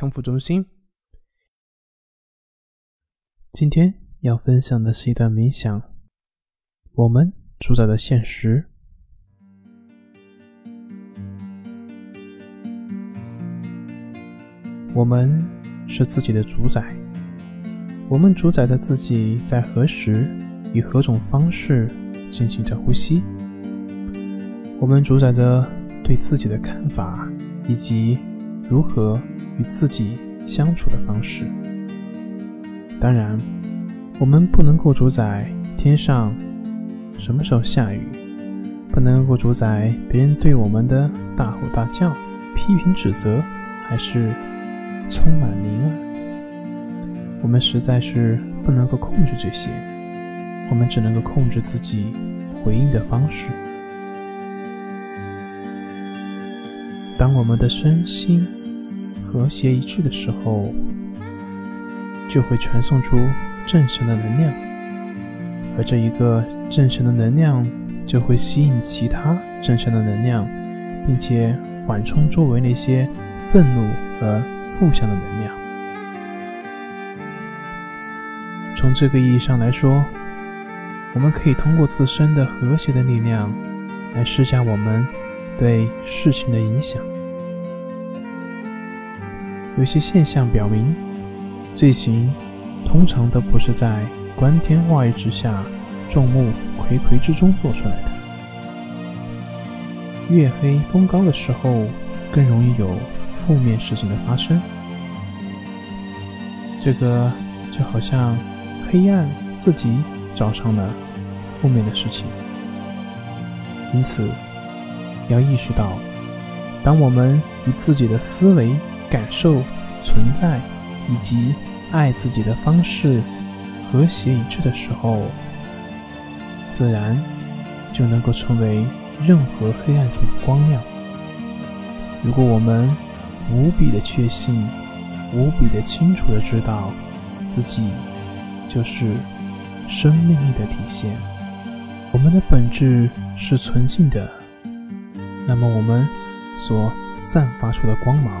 康复中心”。今天要分享的是一段冥想。我们主宰的现实。我们是自己的主宰。我们主宰着自己在何时、以何种方式进行着呼吸。我们主宰着对自己的看法，以及如何与自己相处的方式。当然，我们不能够主宰天上什么时候下雨，不能够主宰别人对我们的大吼大叫、批评指责，还是充满灵儿。我们实在是不能够控制这些，我们只能够控制自己回应的方式。当我们的身心和谐一致的时候。就会传送出正神的能量，而这一个正神的能量就会吸引其他正神的能量，并且缓冲周围那些愤怒和负向的能量。从这个意义上来说，我们可以通过自身的和谐的力量来施加我们对事情的影响。有些现象表明。罪行通常都不是在光天化日之下、众目睽睽之中做出来的。月黑风高的时候，更容易有负面事情的发生。这个就好像黑暗自己找上了负面的事情。因此，要意识到，当我们以自己的思维、感受、存在。以及爱自己的方式和谐一致的时候，自然就能够成为任何黑暗中的光亮。如果我们无比的确信、无比的清楚的知道自己就是生命力的体现，我们的本质是纯净的，那么我们所散发出的光芒